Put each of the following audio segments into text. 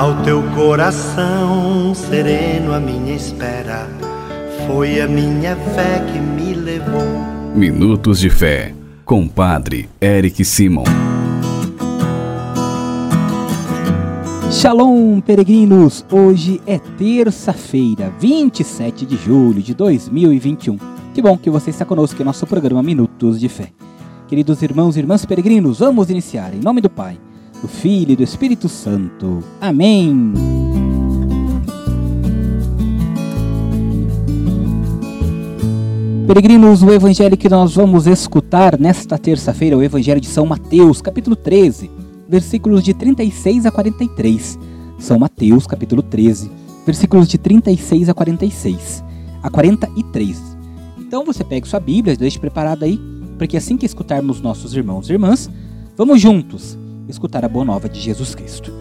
Ao teu coração sereno, a minha espera foi a minha fé que me levou. Minutos de Fé, com Padre Eric Simon. Shalom, peregrinos! Hoje é terça-feira, 27 de julho de 2021. Que bom que você está conosco em nosso programa Minutos de Fé. Queridos irmãos e irmãs peregrinos, vamos iniciar em nome do Pai, do Filho e do Espírito Santo. Amém. Peregrinos, o evangelho que nós vamos escutar nesta terça-feira é o evangelho de São Mateus, capítulo 13, versículos de 36 a 43. São Mateus, capítulo 13, versículos de 36 a 46, a 43. Então você pega sua Bíblia, deixe preparada aí, porque assim que escutarmos nossos irmãos e irmãs, vamos juntos escutar a boa nova de Jesus Cristo.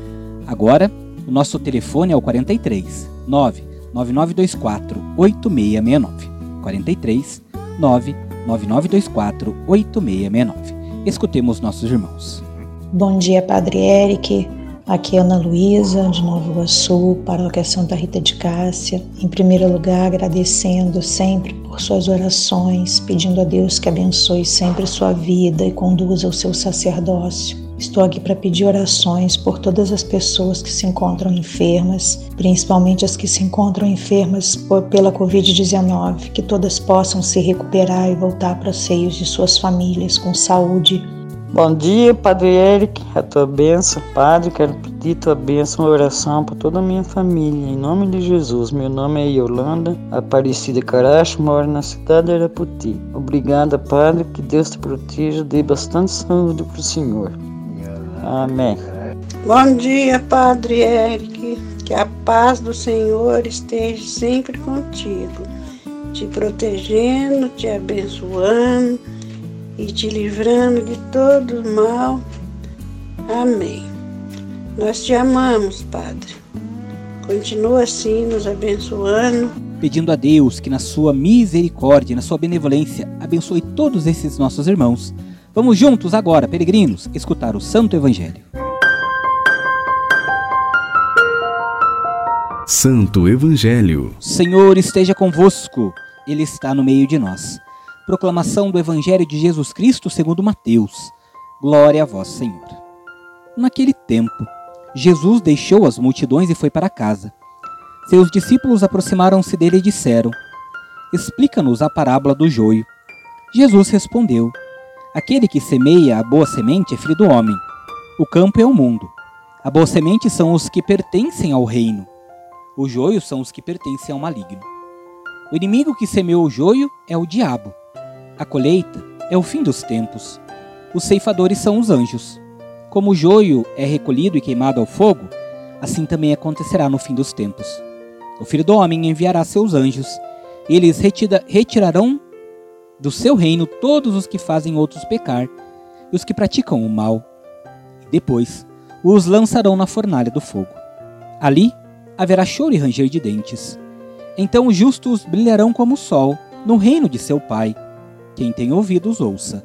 Agora, o nosso telefone é o 43 99924 8669. 43 99924 8669. Escutemos nossos irmãos. Bom dia, Padre Eric. Aqui é Ana Luísa, de Nova Iguaçu, Paróquia Santa Rita de Cássia. Em primeiro lugar, agradecendo sempre por suas orações, pedindo a Deus que abençoe sempre sua vida e conduza o seu sacerdócio. Estou aqui para pedir orações por todas as pessoas que se encontram enfermas, principalmente as que se encontram enfermas pela Covid-19, que todas possam se recuperar e voltar para os seios de suas famílias com saúde Bom dia, Padre Eric, a tua bênção, Padre, quero pedir tua bênção, oração para toda a minha família, em nome de Jesus. Meu nome é Yolanda Aparecida Caracho, moro na cidade de Araputi. Obrigada, Padre, que Deus te proteja, dê bastante saúde para o Senhor. Amém. Bom dia, Padre Eric, que a paz do Senhor esteja sempre contigo, te protegendo, te abençoando e te livrando de todo mal. Amém. Nós te amamos, Padre. Continua assim nos abençoando. Pedindo a Deus que, na sua misericórdia, na sua benevolência, abençoe todos esses nossos irmãos. Vamos juntos agora, peregrinos, escutar o Santo Evangelho. Santo Evangelho. Senhor esteja convosco, Ele está no meio de nós. Proclamação do Evangelho de Jesus Cristo segundo Mateus. Glória a vós, Senhor. Naquele tempo, Jesus deixou as multidões e foi para casa. Seus discípulos aproximaram-se dele e disseram: Explica-nos a parábola do joio. Jesus respondeu: Aquele que semeia a boa semente é filho do homem. O campo é o mundo. A boa semente são os que pertencem ao reino. O joio são os que pertencem ao maligno. O inimigo que semeou o joio é o diabo. A colheita é o fim dos tempos. Os ceifadores são os anjos. Como o joio é recolhido e queimado ao fogo, assim também acontecerá no fim dos tempos. O Filho do Homem enviará seus anjos, e eles retirarão do seu reino todos os que fazem outros pecar e os que praticam o mal. Depois os lançarão na fornalha do fogo. Ali haverá choro e ranger de dentes. Então os justos brilharão como o sol no reino de seu Pai. Quem tem ouvidos, ouça.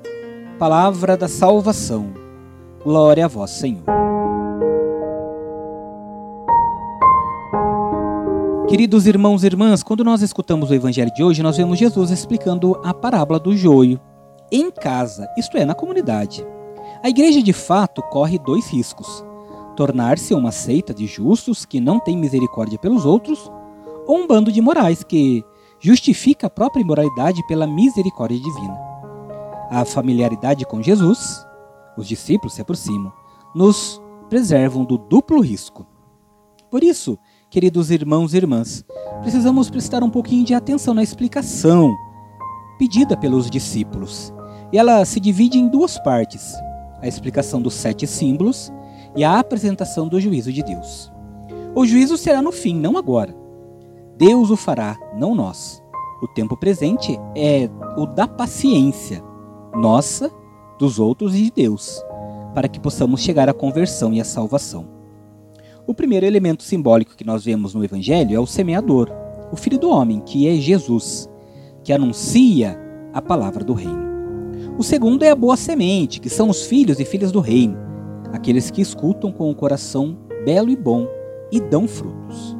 Palavra da salvação. Glória a vós, Senhor. Queridos irmãos e irmãs, quando nós escutamos o evangelho de hoje, nós vemos Jesus explicando a parábola do joio em casa, isto é, na comunidade. A igreja de fato corre dois riscos: tornar-se uma seita de justos que não tem misericórdia pelos outros, ou um bando de morais que justifica a própria imoralidade pela misericórdia divina. A familiaridade com Jesus, os discípulos se aproximam, nos preservam do duplo risco. Por isso, queridos irmãos e irmãs, precisamos prestar um pouquinho de atenção na explicação pedida pelos discípulos. E ela se divide em duas partes: a explicação dos sete símbolos e a apresentação do juízo de Deus. O juízo será no fim, não agora. Deus o fará, não nós. O tempo presente é o da paciência, nossa, dos outros e de Deus, para que possamos chegar à conversão e à salvação. O primeiro elemento simbólico que nós vemos no Evangelho é o semeador, o Filho do Homem, que é Jesus, que anuncia a palavra do Reino. O segundo é a boa semente, que são os filhos e filhas do Reino, aqueles que escutam com o coração belo e bom e dão frutos.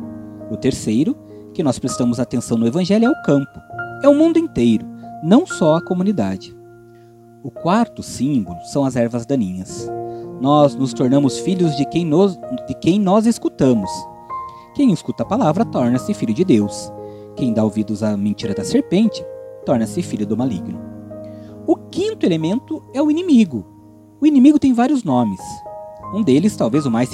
O terceiro, que nós prestamos atenção no Evangelho, é o campo. É o mundo inteiro, não só a comunidade. O quarto símbolo são as ervas daninhas. Nós nos tornamos filhos de quem, nos, de quem nós escutamos. Quem escuta a palavra torna-se filho de Deus. Quem dá ouvidos à mentira da serpente torna-se filho do maligno. O quinto elemento é o inimigo. O inimigo tem vários nomes. Um deles, talvez o mais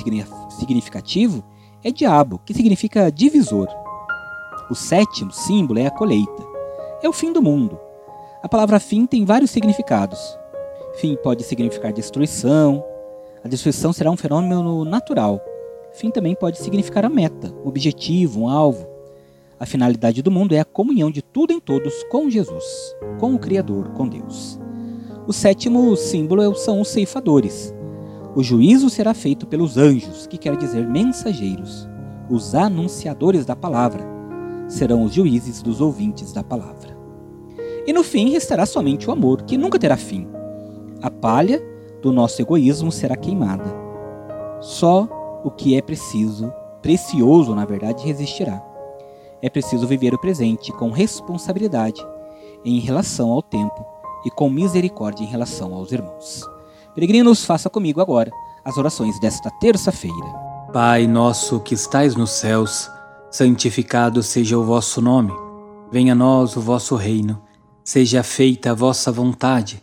significativo, é diabo, que significa divisor. O sétimo símbolo é a colheita. É o fim do mundo. A palavra fim tem vários significados. Fim pode significar destruição. A destruição será um fenômeno natural. Fim também pode significar a meta, um objetivo, um alvo. A finalidade do mundo é a comunhão de tudo em todos com Jesus, com o Criador, com Deus. O sétimo símbolo são os ceifadores. O juízo será feito pelos anjos, que quer dizer mensageiros. Os anunciadores da palavra serão os juízes dos ouvintes da palavra. E no fim restará somente o amor, que nunca terá fim. A palha do nosso egoísmo será queimada. Só o que é preciso, precioso na verdade, resistirá é preciso viver o presente com responsabilidade em relação ao tempo e com misericórdia em relação aos irmãos. Peregrinos, faça comigo agora as orações desta terça-feira. Pai nosso que estais nos céus, santificado seja o vosso nome. Venha a nós o vosso reino. Seja feita a vossa vontade,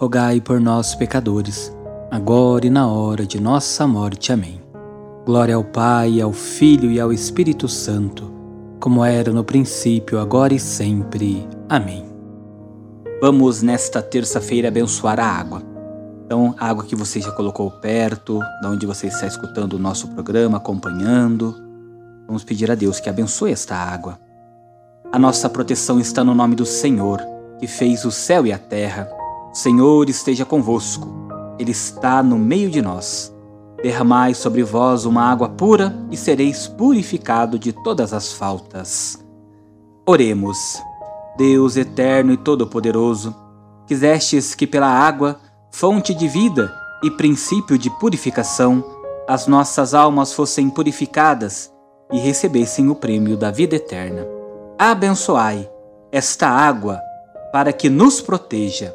rogai por nós, pecadores, agora e na hora de nossa morte. Amém. Glória ao Pai, ao Filho e ao Espírito Santo como era no princípio, agora e sempre. Amém. Vamos nesta terça-feira abençoar a água. Então, a água que você já colocou perto, da onde você está escutando o nosso programa, acompanhando. Vamos pedir a Deus que abençoe esta água. A nossa proteção está no nome do Senhor, que fez o céu e a terra. Senhor esteja convosco. Ele está no meio de nós. Derramai sobre vós uma água pura e sereis purificado de todas as faltas. Oremos. Deus eterno e todo-poderoso, quisestes que pela água, fonte de vida e princípio de purificação, as nossas almas fossem purificadas e recebessem o prêmio da vida eterna. Abençoai esta água para que nos proteja.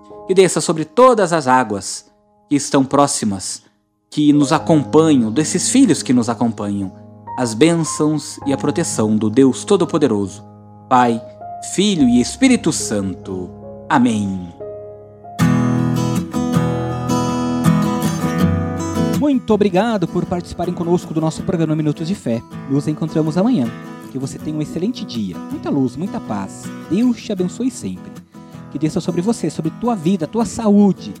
Que desça sobre todas as águas que estão próximas que nos acompanham, desses filhos que nos acompanham, as bênçãos e a proteção do Deus Todo-Poderoso, Pai, Filho e Espírito Santo. Amém. Muito obrigado por participarem conosco do nosso programa Minutos de Fé. Nos encontramos amanhã. Que você tenha um excelente dia, muita luz, muita paz. Deus te abençoe sempre que desça sobre você, sobre tua vida, tua saúde.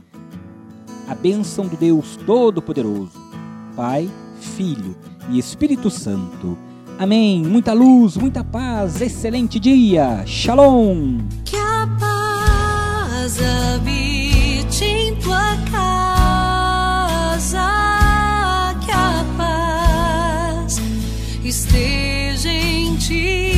A bênção do Deus Todo-Poderoso, Pai, Filho e Espírito Santo. Amém. Muita luz, muita paz, excelente dia. Shalom. Que a paz habite em tua casa, que a paz esteja em ti.